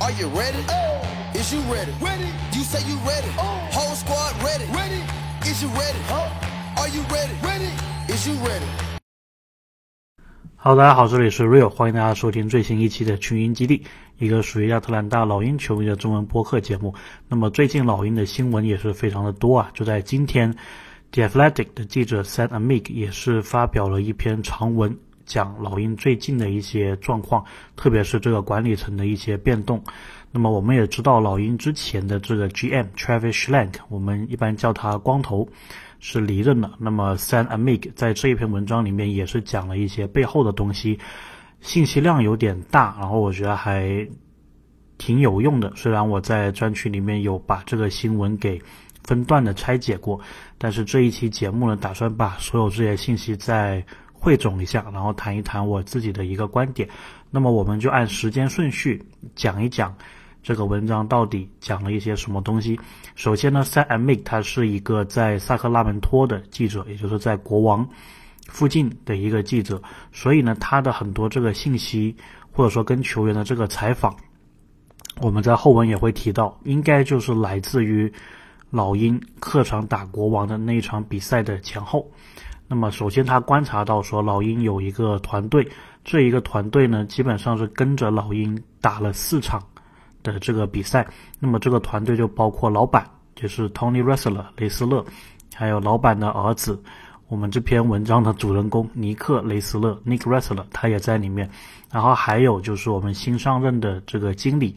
Are you ready? Is you ready? Ready. You say you ready. Whole squad ready. Ready. Is you ready? Are you ready? Ready. Is you ready? Hello，大家好，这里是 Real，欢迎大家收听最新一期的群英基地，一个属于亚特兰大老鹰球迷的中文播客节目。那么最近老鹰的新闻也是非常的多啊，就在今天，The Athletic 的记者 Sam Amick 也是发表了一篇长文，讲老鹰最近的一些状况，特别是这个管理层的一些变动。那么我们也知道，老鹰之前的这个 GM Travis Schlenk，我们一般叫他光头。是离任了。那么，Sam Amick 在这一篇文章里面也是讲了一些背后的东西，信息量有点大，然后我觉得还挺有用的。虽然我在专区里面有把这个新闻给分段的拆解过，但是这一期节目呢，打算把所有这些信息再汇总一下，然后谈一谈我自己的一个观点。那么，我们就按时间顺序讲一讲。这个文章到底讲了一些什么东西？首先呢，Sam Mick 他是一个在萨克拉门托的记者，也就是在国王附近的一个记者，所以呢，他的很多这个信息或者说跟球员的这个采访，我们在后文也会提到，应该就是来自于老鹰客场打国王的那一场比赛的前后。那么，首先他观察到说，老鹰有一个团队，这一个团队呢，基本上是跟着老鹰打了四场。的这个比赛，那么这个团队就包括老板，就是 Tony Ressler 雷斯勒，还有老板的儿子，我们这篇文章的主人公尼克雷斯勒 Nick Ressler 他也在里面，然后还有就是我们新上任的这个经理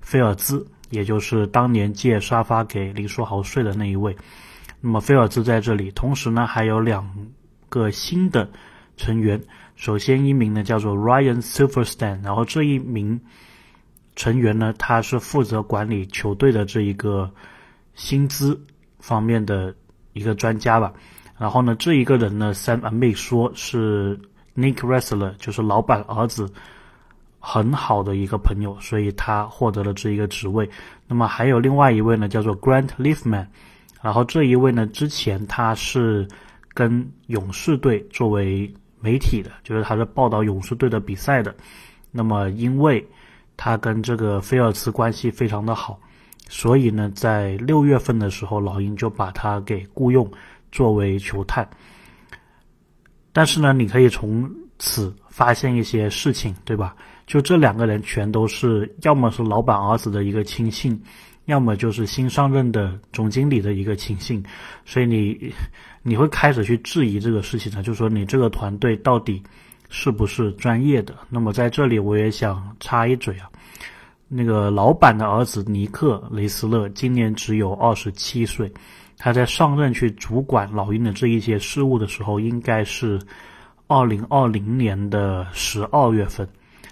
菲尔兹，也就是当年借沙发给林书豪睡的那一位，那么菲尔兹在这里，同时呢还有两个新的成员，首先一名呢叫做 Ryan Silverstein，然后这一名。成员呢，他是负责管理球队的这一个薪资方面的一个专家吧。然后呢，这一个人呢，Sam a m i 说是 Nick Ressler，就是老板儿子很好的一个朋友，所以他获得了这一个职位。那么还有另外一位呢，叫做 Grant Leafman。然后这一位呢，之前他是跟勇士队作为媒体的，就是他是报道勇士队的比赛的。那么因为他跟这个菲尔茨关系非常的好，所以呢，在六月份的时候，老鹰就把他给雇佣作为球探。但是呢，你可以从此发现一些事情，对吧？就这两个人全都是，要么是老板儿子的一个亲信，要么就是新上任的总经理的一个亲信，所以你 你会开始去质疑这个事情呢，就是说你这个团队到底。是不是专业的？那么在这里我也想插一嘴啊，那个老板的儿子尼克雷斯勒今年只有二十七岁，他在上任去主管老鹰的这一些事务的时候，应该是二零二零年的十二月份，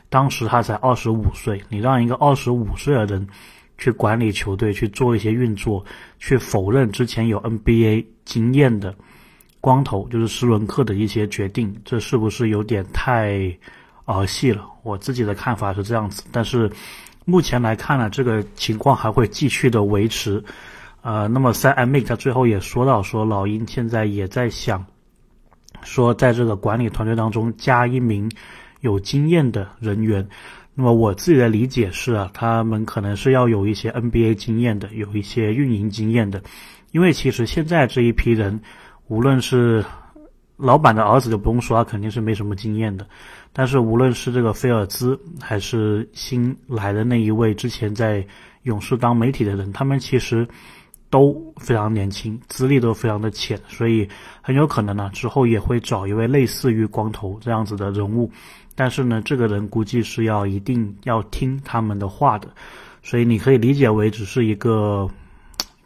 当时他才二十五岁。你让一个二十五岁的人去管理球队，去做一些运作，去否认之前有 NBA 经验的。光头就是斯伦克的一些决定，这是不是有点太儿戏了？我自己的看法是这样子，但是目前来看呢，这个情况还会继续的维持。呃，那么三 M 他最后也说到，说老鹰现在也在想，说在这个管理团队当中加一名有经验的人员。那么我自己的理解是啊，他们可能是要有一些 NBA 经验的，有一些运营经验的，因为其实现在这一批人。无论是老板的儿子就不用说，他肯定是没什么经验的。但是无论是这个菲尔兹，还是新来的那一位之前在勇士当媒体的人，他们其实都非常年轻，资历都非常的浅，所以很有可能呢，之后也会找一位类似于光头这样子的人物。但是呢，这个人估计是要一定要听他们的话的，所以你可以理解为只是一个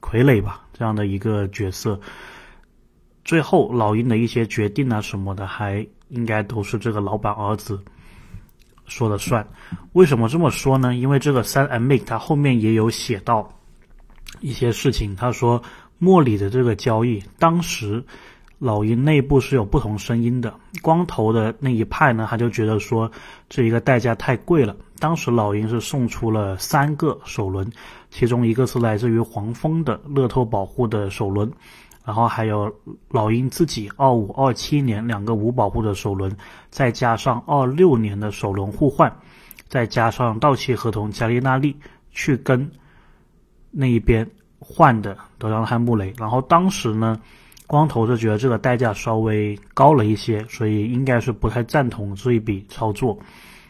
傀儡吧，这样的一个角色。最后，老鹰的一些决定啊什么的，还应该都是这个老板儿子说了算。为什么这么说呢？因为这个三 M Make 他后面也有写到一些事情。他说莫里的这个交易，当时老鹰内部是有不同声音的。光头的那一派呢，他就觉得说这一个代价太贵了。当时老鹰是送出了三个首轮，其中一个是来自于黄蜂的乐透保护的首轮。然后还有老鹰自己二五二七年两个无保护的首轮，再加上二六年的首轮互换，再加上到期合同加利纳利去跟那一边换的德章汉穆雷，然后当时呢，光头是觉得这个代价稍微高了一些，所以应该是不太赞同这一笔操作。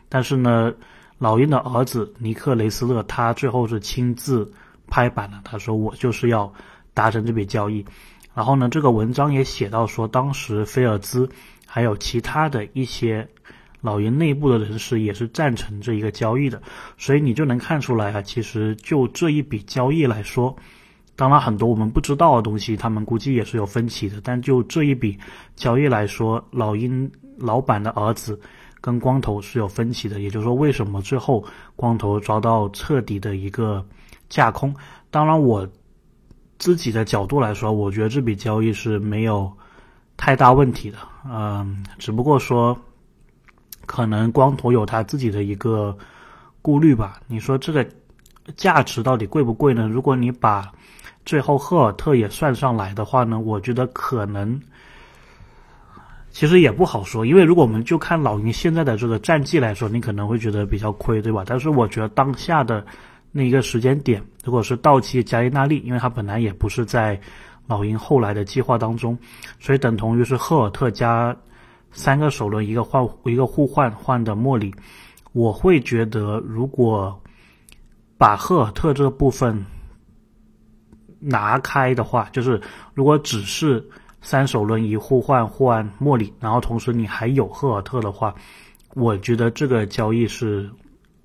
但是呢，老鹰的儿子尼克雷斯勒他最后是亲自拍板了，他说我就是要达成这笔交易。然后呢，这个文章也写到说，当时菲尔兹还有其他的一些老鹰内部的人士也是赞成这一个交易的，所以你就能看出来啊，其实就这一笔交易来说，当然很多我们不知道的东西，他们估计也是有分歧的，但就这一笔交易来说，老鹰老板的儿子跟光头是有分歧的，也就是说，为什么最后光头遭到彻底的一个架空？当然我。自己的角度来说，我觉得这笔交易是没有太大问题的，嗯，只不过说可能光头有他自己的一个顾虑吧。你说这个价值到底贵不贵呢？如果你把最后赫尔特也算上来的话呢，我觉得可能其实也不好说，因为如果我们就看老鹰现在的这个战绩来说，你可能会觉得比较亏，对吧？但是我觉得当下的。那一个时间点，如果是到期加利纳利，因为他本来也不是在老鹰后来的计划当中，所以等同于是赫尔特加三个首轮一个换一个互换换的莫里，我会觉得如果把赫尔特这个部分拿开的话，就是如果只是三首轮一互换换莫里，然后同时你还有赫尔特的话，我觉得这个交易是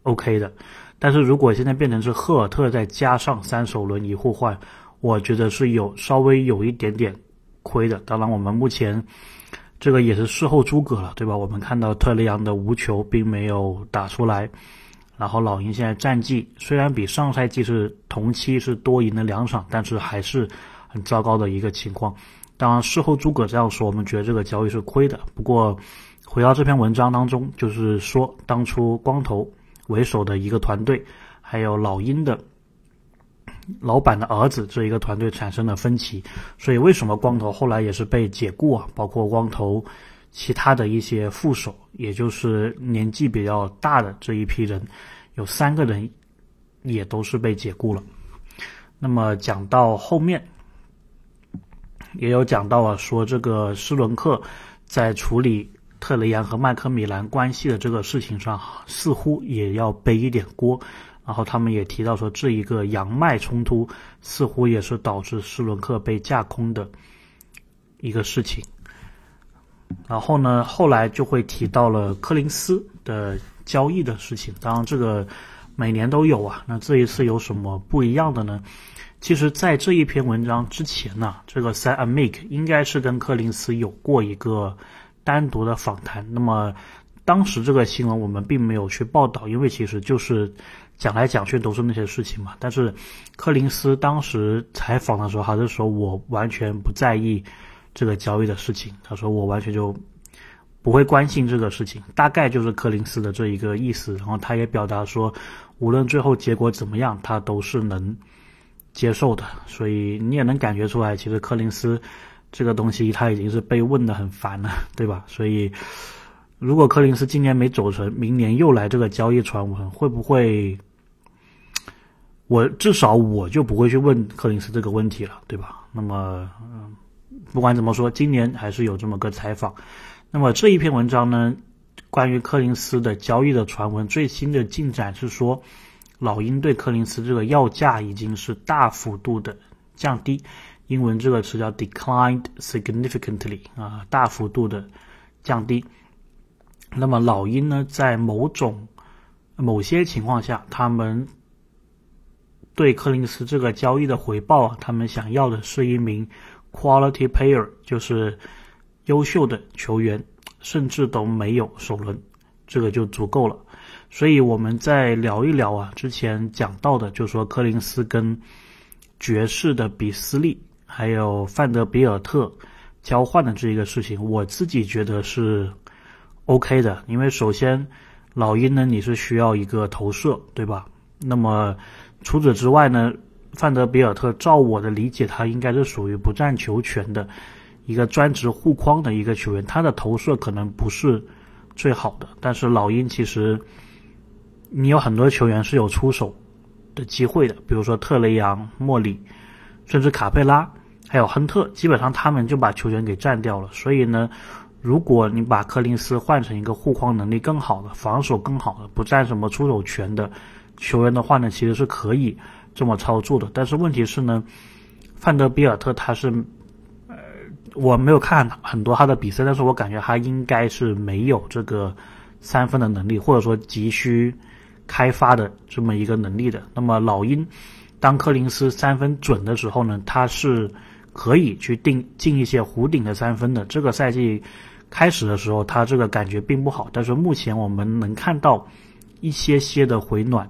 OK 的。但是如果现在变成是赫尔特再加上三首轮一互换，我觉得是有稍微有一点点亏的。当然，我们目前这个也是事后诸葛了，对吧？我们看到特雷杨的无球并没有打出来，然后老鹰现在战绩虽然比上赛季是同期是多赢了两场，但是还是很糟糕的一个情况。当然，事后诸葛这样说，我们觉得这个交易是亏的。不过，回到这篇文章当中，就是说当初光头。为首的一个团队，还有老鹰的老板的儿子这一个团队产生了分歧，所以为什么光头后来也是被解雇啊？包括光头其他的一些副手，也就是年纪比较大的这一批人，有三个人也都是被解雇了。那么讲到后面，也有讲到啊，说这个施伦克在处理。特雷杨和麦克米兰关系的这个事情上，似乎也要背一点锅。然后他们也提到说，这一个杨麦冲突似乎也是导致施伦克被架空的一个事情。然后呢，后来就会提到了柯林斯的交易的事情。当然，这个每年都有啊。那这一次有什么不一样的呢？其实，在这一篇文章之前呢，这个 Sam Amick 应该是跟柯林斯有过一个。单独的访谈，那么当时这个新闻我们并没有去报道，因为其实就是讲来讲去都是那些事情嘛。但是柯林斯当时采访的时候还是说我完全不在意这个交易的事情，他说我完全就不会关心这个事情，大概就是柯林斯的这一个意思。然后他也表达说，无论最后结果怎么样，他都是能接受的。所以你也能感觉出来，其实柯林斯。这个东西他已经是被问的很烦了，对吧？所以，如果柯林斯今年没走成，明年又来这个交易传闻，会不会？我至少我就不会去问柯林斯这个问题了，对吧？那么，嗯，不管怎么说，今年还是有这么个采访。那么这一篇文章呢，关于柯林斯的交易的传闻，最新的进展是说，老鹰对柯林斯这个要价已经是大幅度的降低。英文这个词叫 declined significantly 啊，大幅度的降低。那么老鹰呢，在某种某些情况下，他们对柯林斯这个交易的回报，他们想要的是一名 quality player，就是优秀的球员，甚至都没有首轮，这个就足够了。所以我们再聊一聊啊，之前讲到的，就说柯林斯跟爵士的比斯利。还有范德比尔特交换的这一个事情，我自己觉得是 OK 的，因为首先老鹰呢你是需要一个投射，对吧？那么除此之外呢，范德比尔特照我的理解，他应该是属于不占球权的一个专职护框的一个球员，他的投射可能不是最好的，但是老鹰其实你有很多球员是有出手的机会的，比如说特雷杨、莫里，甚至卡佩拉，还有亨特，基本上他们就把球权给占掉了。所以呢，如果你把柯林斯换成一个护框能力更好的、防守更好的、不占什么出手权的球员的话呢，其实是可以这么操作的。但是问题是呢，范德比尔特他是，呃，我没有看很多他的比赛，但是我感觉他应该是没有这个三分的能力，或者说急需。开发的这么一个能力的，那么老鹰当柯林斯三分准的时候呢，他是可以去定进一些弧顶的三分的。这个赛季开始的时候，他这个感觉并不好，但是目前我们能看到一些些的回暖。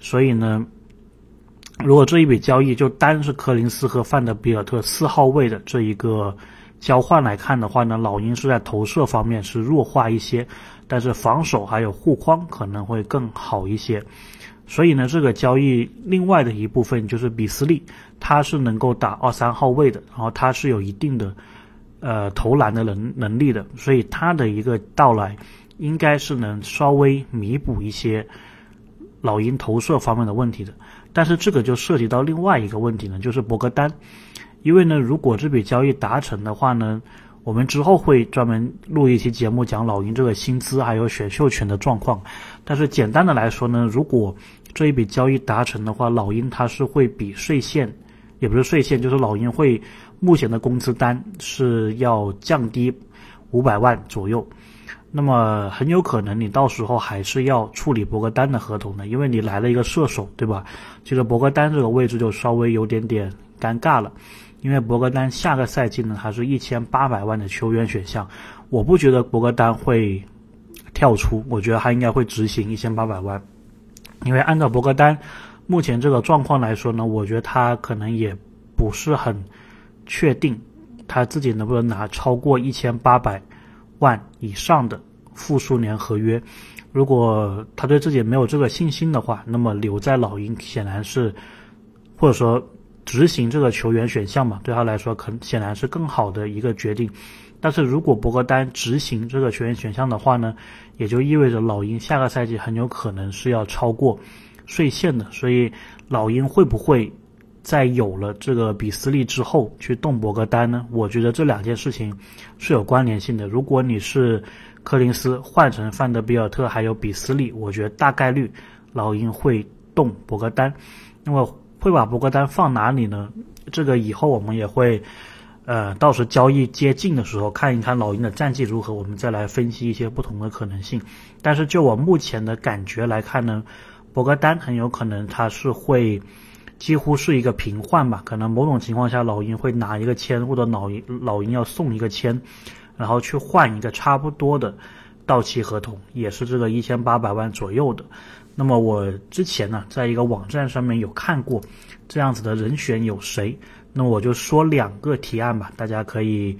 所以呢，如果这一笔交易就单是柯林斯和范德比尔特四号位的这一个交换来看的话呢，老鹰是在投射方面是弱化一些。但是防守还有护框可能会更好一些，所以呢，这个交易另外的一部分就是比斯利，他是能够打二三号位的，然后他是有一定的呃投篮的能能力的，所以他的一个到来应该是能稍微弥补一些老鹰投射方面的问题的。但是这个就涉及到另外一个问题呢，就是博格丹，因为呢，如果这笔交易达成的话呢。我们之后会专门录一期节目讲老鹰这个薪资还有选秀权的状况，但是简单的来说呢，如果这一笔交易达成的话，老鹰它是会比税线，也不是税线，就是老鹰会目前的工资单是要降低五百万左右，那么很有可能你到时候还是要处理博格丹的合同的，因为你来了一个射手，对吧？这个博格丹这个位置就稍微有点点尴尬了。因为博格丹下个赛季呢，还是一千八百万的球员选项，我不觉得博格丹会跳出，我觉得他应该会执行一千八百万。因为按照博格丹目前这个状况来说呢，我觉得他可能也不是很确定他自己能不能拿超过一千八百万以上的复数年合约。如果他对自己没有这个信心的话，那么留在老鹰显然是，或者说。执行这个球员选项嘛，对他来说，可显然是更好的一个决定。但是如果博格丹执行这个球员选项的话呢，也就意味着老鹰下个赛季很有可能是要超过税线的。所以老鹰会不会在有了这个比斯利之后去动博格丹呢？我觉得这两件事情是有关联性的。如果你是柯林斯换成范德比尔特还有比斯利，我觉得大概率老鹰会动博格丹。那么。会把博格丹放哪里呢？这个以后我们也会，呃，到时交易接近的时候看一看老鹰的战绩如何，我们再来分析一些不同的可能性。但是就我目前的感觉来看呢，博格丹很有可能他是会几乎是一个平换吧，可能某种情况下老鹰会拿一个签，或者老鹰老鹰要送一个签，然后去换一个差不多的到期合同，也是这个一千八百万左右的。那么我之前呢，在一个网站上面有看过这样子的人选有谁？那我就说两个提案吧，大家可以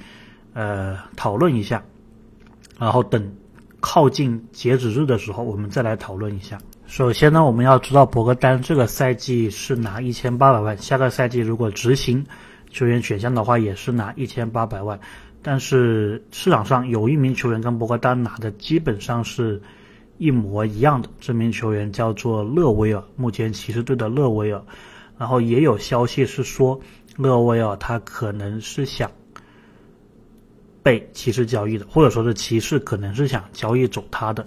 呃讨论一下，然后等靠近截止日的时候，我们再来讨论一下。首先呢，我们要知道博格丹这个赛季是拿一千八百万，下个赛季如果执行球员选项的话，也是拿一千八百万。但是市场上有一名球员跟博格丹拿的基本上是。一模一样的这名球员叫做勒维尔，目前骑士队的勒维尔，然后也有消息是说勒维尔他可能是想被骑士交易的，或者说是骑士可能是想交易走他的。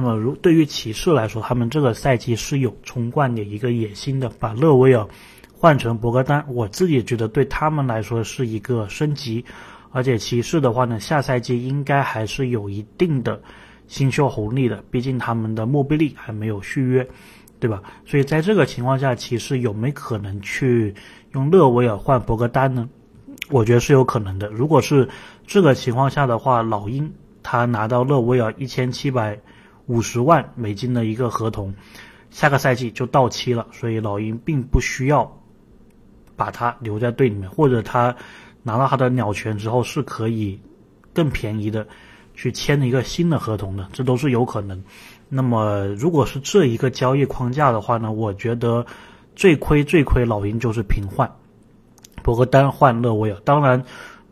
那么，如对于骑士来说，他们这个赛季是有冲冠的一个野心的，把勒维尔换成博格丹，我自己觉得对他们来说是一个升级，而且骑士的话呢，下赛季应该还是有一定的。新秀红利的，毕竟他们的莫比利还没有续约，对吧？所以在这个情况下，骑士有没可能去用勒维尔换博格丹呢？我觉得是有可能的。如果是这个情况下的话，老鹰他拿到勒维尔一千七百五十万美金的一个合同，下个赛季就到期了，所以老鹰并不需要把他留在队里面，或者他拿到他的鸟权之后是可以更便宜的。去签一个新的合同的，这都是有可能。那么，如果是这一个交易框架的话呢？我觉得最亏最亏老鹰就是平换，博格丹换勒维尔。当然，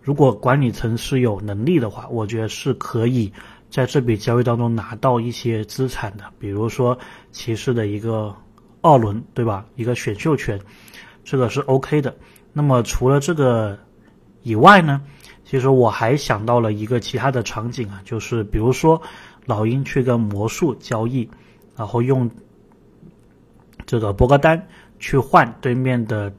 如果管理层是有能力的话，我觉得是可以在这笔交易当中拿到一些资产的，比如说骑士的一个二轮，对吧？一个选秀权，这个是 OK 的。那么除了这个以外呢，其实我还想到了一个其他的场景啊，就是比如说老鹰去跟魔术交易，然后用这个博格丹去换对面的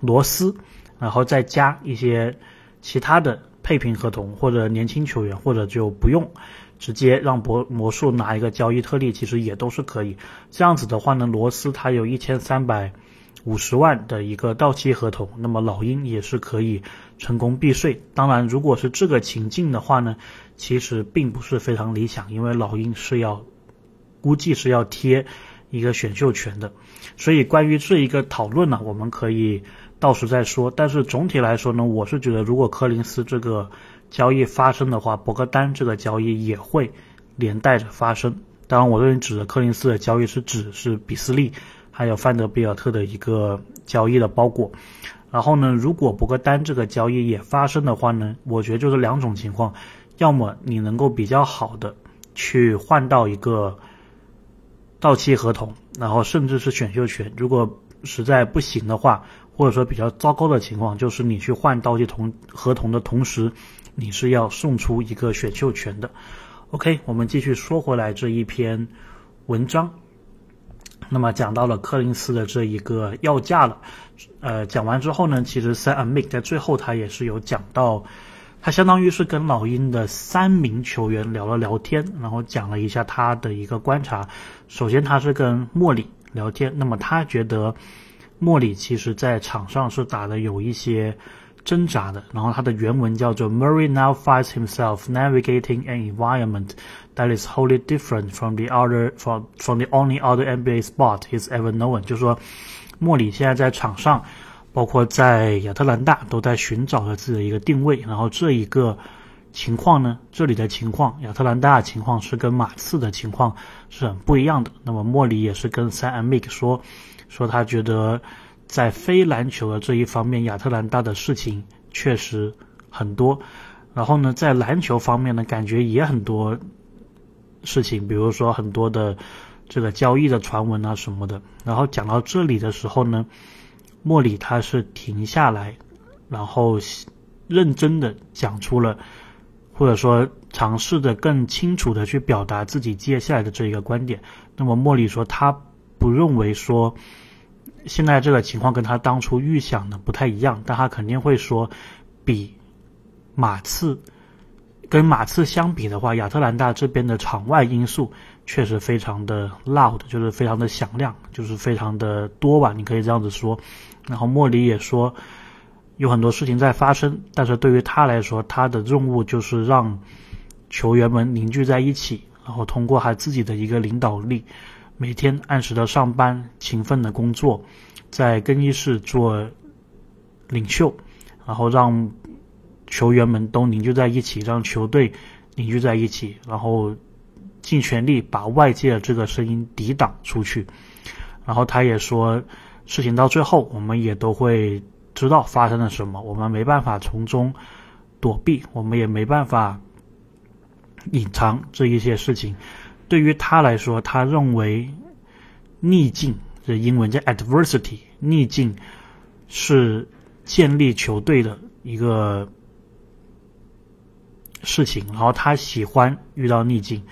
罗斯，然后再加一些其他的。配平合同或者年轻球员，或者就不用直接让博魔术拿一个交易特例，其实也都是可以。这样子的话呢，罗斯他有一千三百五十万的一个到期合同，那么老鹰也是可以成功避税。当然，如果是这个情境的话呢，其实并不是非常理想，因为老鹰是要估计是要贴一个选秀权的。所以关于这一个讨论呢，我们可以。到时再说，但是总体来说呢，我是觉得如果柯林斯这个交易发生的话，博格丹这个交易也会连带着发生。当然，我这里指的柯林斯的交易是指是比斯利还有范德比尔特的一个交易的包裹。然后呢，如果博格丹这个交易也发生的话呢，我觉得就是两种情况：要么你能够比较好的去换到一个到期合同，然后甚至是选秀权；如果实在不行的话，或者说比较糟糕的情况，就是你去换到期同合同的同时，你是要送出一个选秀权的。OK，我们继续说回来这一篇文章。那么讲到了柯林斯的这一个要价了，呃，讲完之后呢，其实 Sam Mick 在最后他也是有讲到，他相当于是跟老鹰的三名球员聊了聊天，然后讲了一下他的一个观察。首先他是跟莫里聊天，那么他觉得。莫里其实在场上是打的有一些挣扎的，然后他的原文叫做 Murray now finds himself navigating an environment that is wholly different from the other from from the only other NBA spot he's ever known。就是说，莫里现在在场上，包括在亚特兰大，都在寻找着自己的一个定位。然后这一个情况呢，这里的情况，亚特兰大情况是跟马刺的情况是很不一样的。那么莫里也是跟 Sam Mick 说。说他觉得，在非篮球的这一方面，亚特兰大的事情确实很多。然后呢，在篮球方面呢，感觉也很多事情，比如说很多的这个交易的传闻啊什么的。然后讲到这里的时候呢，莫里他是停下来，然后认真的讲出了，或者说尝试着更清楚的去表达自己接下来的这一个观点。那么莫里说他。不认为说现在这个情况跟他当初预想的不太一样，但他肯定会说，比马刺跟马刺相比的话，亚特兰大这边的场外因素确实非常的 loud，就是非常的响亮，就是非常的多吧，你可以这样子说。然后莫里也说有很多事情在发生，但是对于他来说，他的任务就是让球员们凝聚在一起，然后通过他自己的一个领导力。每天按时的上班，勤奋的工作，在更衣室做领袖，然后让球员们都凝聚在一起，让球队凝聚在一起，然后尽全力把外界的这个声音抵挡出去。然后他也说，事情到最后，我们也都会知道发生了什么，我们没办法从中躲避，我们也没办法隐藏这一些事情。对于他来说，他认为逆境的英文叫 adversity，逆境是建立球队的一个事情。然后他喜欢遇到逆境，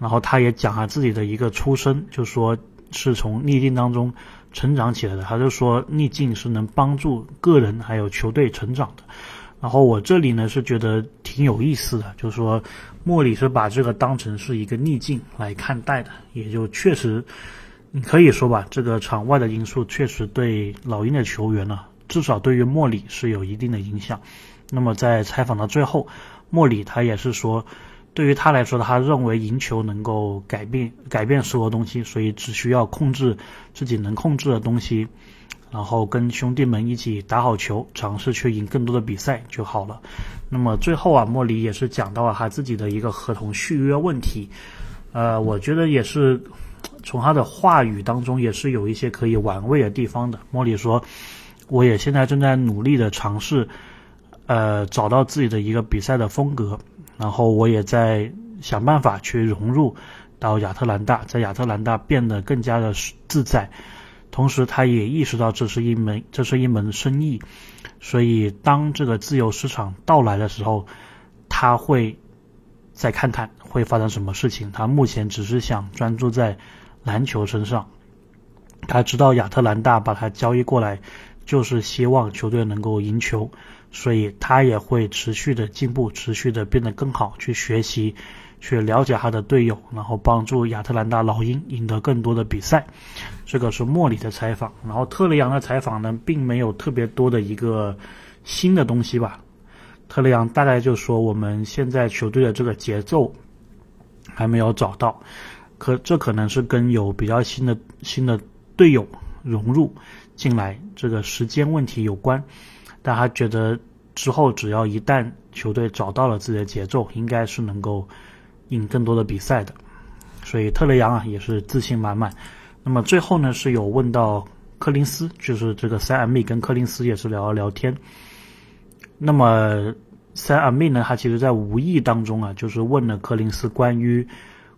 然后他也讲他自己的一个出身，就说是从逆境当中成长起来的。他就说逆境是能帮助个人还有球队成长的。然后我这里呢是觉得挺有意思的，就是说莫里是把这个当成是一个逆境来看待的，也就确实，你可以说吧，这个场外的因素确实对老鹰的球员呢，至少对于莫里是有一定的影响。那么在采访的最后，莫里他也是说，对于他来说，他认为赢球能够改变改变所有东西，所以只需要控制自己能控制的东西。然后跟兄弟们一起打好球，尝试去赢更多的比赛就好了。那么最后啊，莫里也是讲到了他自己的一个合同续约问题。呃，我觉得也是从他的话语当中也是有一些可以玩味的地方的。莫里说：“我也现在正在努力的尝试，呃，找到自己的一个比赛的风格。然后我也在想办法去融入到亚特兰大，在亚特兰大变得更加的自在。同时，他也意识到这是一门这是一门生意，所以当这个自由市场到来的时候，他会再看看会发生什么事情。他目前只是想专注在篮球身上。他知道亚特兰大把他交易过来，就是希望球队能够赢球，所以他也会持续的进步，持续的变得更好，去学习，去了解他的队友，然后帮助亚特兰大老鹰赢得更多的比赛。这个是莫里的采访，然后特雷杨的采访呢，并没有特别多的一个新的东西吧。特雷杨大概就说我们现在球队的这个节奏还没有找到，可这可能是跟有比较新的新的。队友融入进来，这个时间问题有关，但他觉得之后只要一旦球队找到了自己的节奏，应该是能够赢更多的比赛的。所以特雷杨啊也是自信满满。那么最后呢是有问到柯林斯，就是这个塞尔密跟柯林斯也是聊了聊天。那么塞尔密呢，他其实在无意当中啊，就是问了柯林斯关于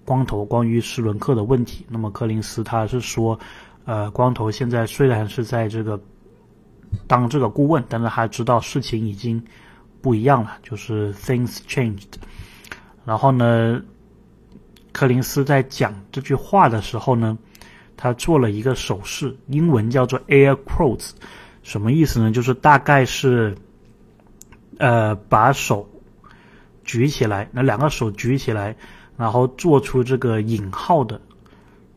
光头、关于斯伦克的问题。那么柯林斯他是说。呃，光头现在虽然是在这个当这个顾问，但是他知道事情已经不一样了，就是 things changed。然后呢，柯林斯在讲这句话的时候呢，他做了一个手势，英文叫做 air quotes，什么意思呢？就是大概是呃把手举起来，那两个手举起来，然后做出这个引号的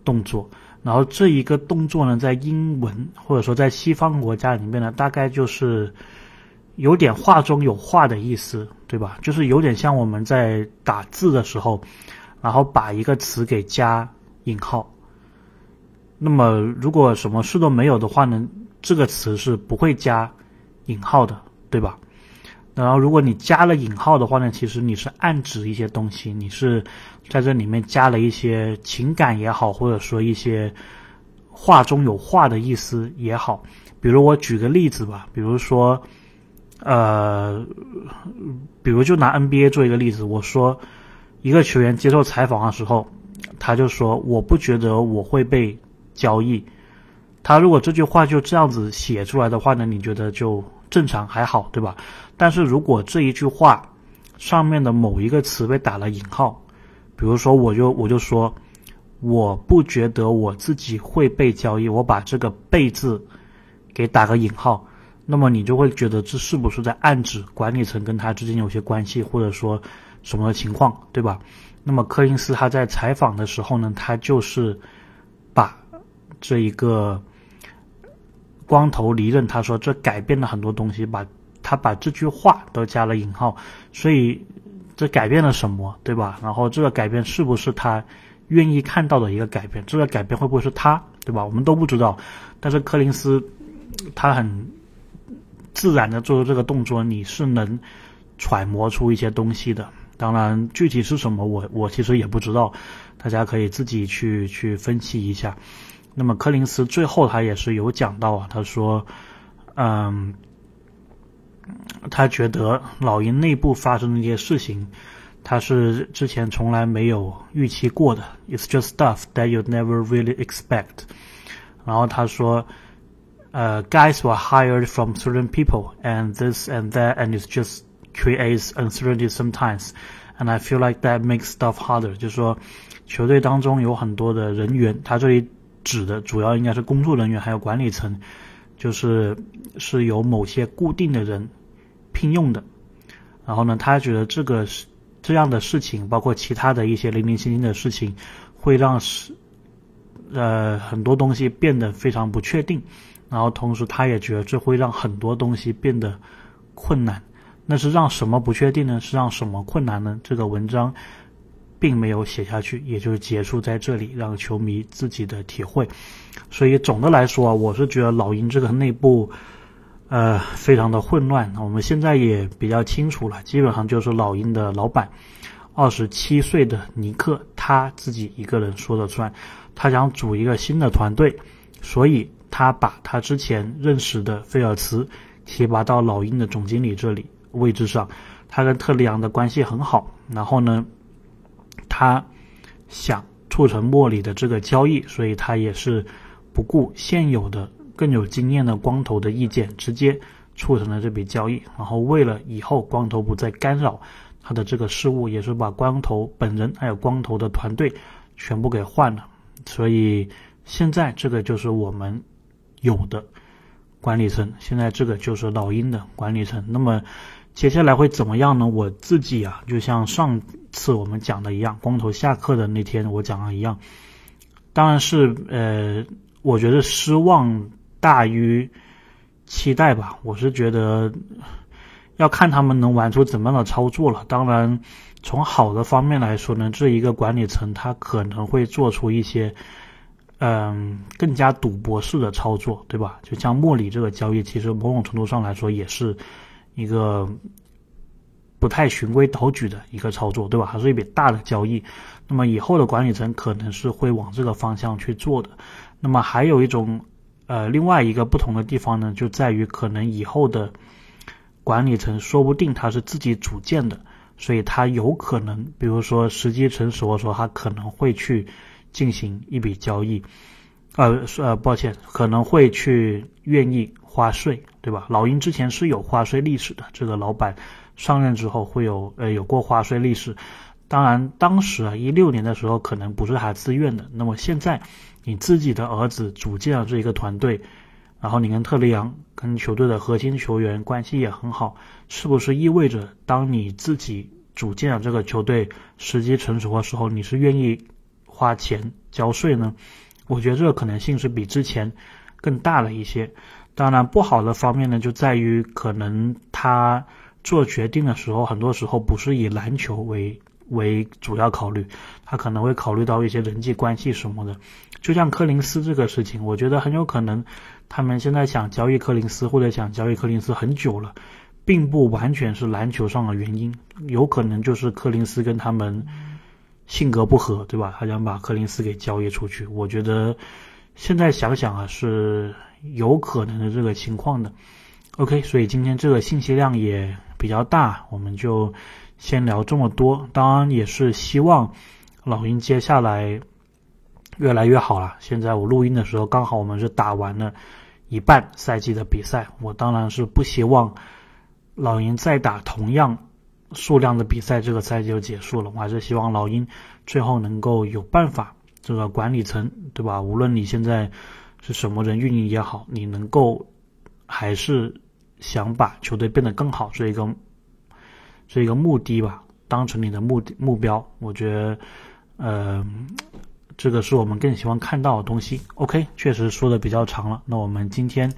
动作。然后这一个动作呢，在英文或者说在西方国家里面呢，大概就是有点话中有话的意思，对吧？就是有点像我们在打字的时候，然后把一个词给加引号。那么如果什么事都没有的话呢，这个词是不会加引号的，对吧？然后，如果你加了引号的话呢，其实你是暗指一些东西，你是在这里面加了一些情感也好，或者说一些话中有话的意思也好。比如我举个例子吧，比如说，呃，比如就拿 NBA 做一个例子，我说一个球员接受采访的时候，他就说我不觉得我会被交易。他如果这句话就这样子写出来的话呢，你觉得就？正常还好，对吧？但是如果这一句话上面的某一个词被打了引号，比如说我就我就说我不觉得我自己会被交易，我把这个“被”字给打个引号，那么你就会觉得这是不是在暗指管理层跟他之间有些关系，或者说什么情况，对吧？那么柯林斯他在采访的时候呢，他就是把这一个。光头离任，他说这改变了很多东西，把他把这句话都加了引号，所以这改变了什么，对吧？然后这个改变是不是他愿意看到的一个改变？这个改变会不会是他，对吧？我们都不知道。但是柯林斯他很自然的做出这个动作，你是能揣摩出一些东西的。当然，具体是什么，我我其实也不知道，大家可以自己去去分析一下。那么柯林斯最后他也是有讲到啊，他说，嗯，他觉得老鹰内部发生的一些事情，他是之前从来没有预期过的。It's just stuff that you never really expect。然后他说，呃，guys were hired from certain people and this and that and it just creates uncertainty sometimes。And I feel like that makes stuff harder。就是说，球队当中有很多的人员，他这里。指的主要应该是工作人员，还有管理层，就是是由某些固定的人聘用的。然后呢，他觉得这个是这样的事情，包括其他的一些零零星星的事情，会让是呃很多东西变得非常不确定。然后同时，他也觉得这会让很多东西变得困难。那是让什么不确定呢？是让什么困难呢？这个文章。并没有写下去，也就是结束在这里，让球迷自己的体会。所以总的来说啊，我是觉得老鹰这个内部，呃，非常的混乱。我们现在也比较清楚了，基本上就是老鹰的老板，二十七岁的尼克他自己一个人说了算。他想组一个新的团队，所以他把他之前认识的菲尔茨提拔到老鹰的总经理这里位置上。他跟特里昂的关系很好，然后呢？他想促成莫里的这个交易，所以他也是不顾现有的更有经验的光头的意见，直接促成了这笔交易。然后为了以后光头不再干扰他的这个事务，也是把光头本人还有光头的团队全部给换了。所以现在这个就是我们有的管理层，现在这个就是老鹰的管理层。那么。接下来会怎么样呢？我自己啊，就像上次我们讲的一样，光头下课的那天我讲的一样，当然是呃，我觉得失望大于期待吧。我是觉得要看他们能玩出怎么样的操作了。当然，从好的方面来说呢，这一个管理层他可能会做出一些嗯更加赌博式的操作，对吧？就像莫里这个交易，其实某种程度上来说也是。一个不太循规蹈矩的一个操作，对吧？还是一笔大的交易。那么以后的管理层可能是会往这个方向去做的。那么还有一种，呃，另外一个不同的地方呢，就在于可能以后的管理层说不定他是自己组建的，所以他有可能，比如说时机成熟的时候，他可能会去进行一笔交易。呃，呃，抱歉，可能会去愿意花税，对吧？老鹰之前是有花税历史的，这个老板上任之后会有呃有过花税历史。当然，当时啊一六年的时候可能不是他自愿的。那么现在你自己的儿子组建了这一个团队，然后你跟特雷杨跟球队的核心球员关系也很好，是不是意味着当你自己组建了这个球队，时机成熟的时候，你是愿意花钱交税呢？我觉得这个可能性是比之前更大了一些。当然，不好的方面呢，就在于可能他做决定的时候，很多时候不是以篮球为为主要考虑，他可能会考虑到一些人际关系什么的。就像柯林斯这个事情，我觉得很有可能他们现在想交易柯林斯，或者想交易柯林斯很久了，并不完全是篮球上的原因，有可能就是柯林斯跟他们。性格不合，对吧？他想把柯林斯给交易出去。我觉得现在想想啊，是有可能的这个情况的。OK，所以今天这个信息量也比较大，我们就先聊这么多。当然也是希望老鹰接下来越来越好了。现在我录音的时候，刚好我们是打完了一半赛季的比赛。我当然是不希望老鹰再打同样。数量的比赛，这个赛季就结束了。我还是希望老鹰最后能够有办法，这个管理层对吧？无论你现在是什么人运营也好，你能够还是想把球队变得更好，这一个这一个目的吧，当成你的目的目标。我觉得，呃，这个是我们更希望看到的东西。OK，确实说的比较长了，那我们今天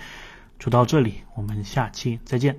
就到这里，我们下期再见。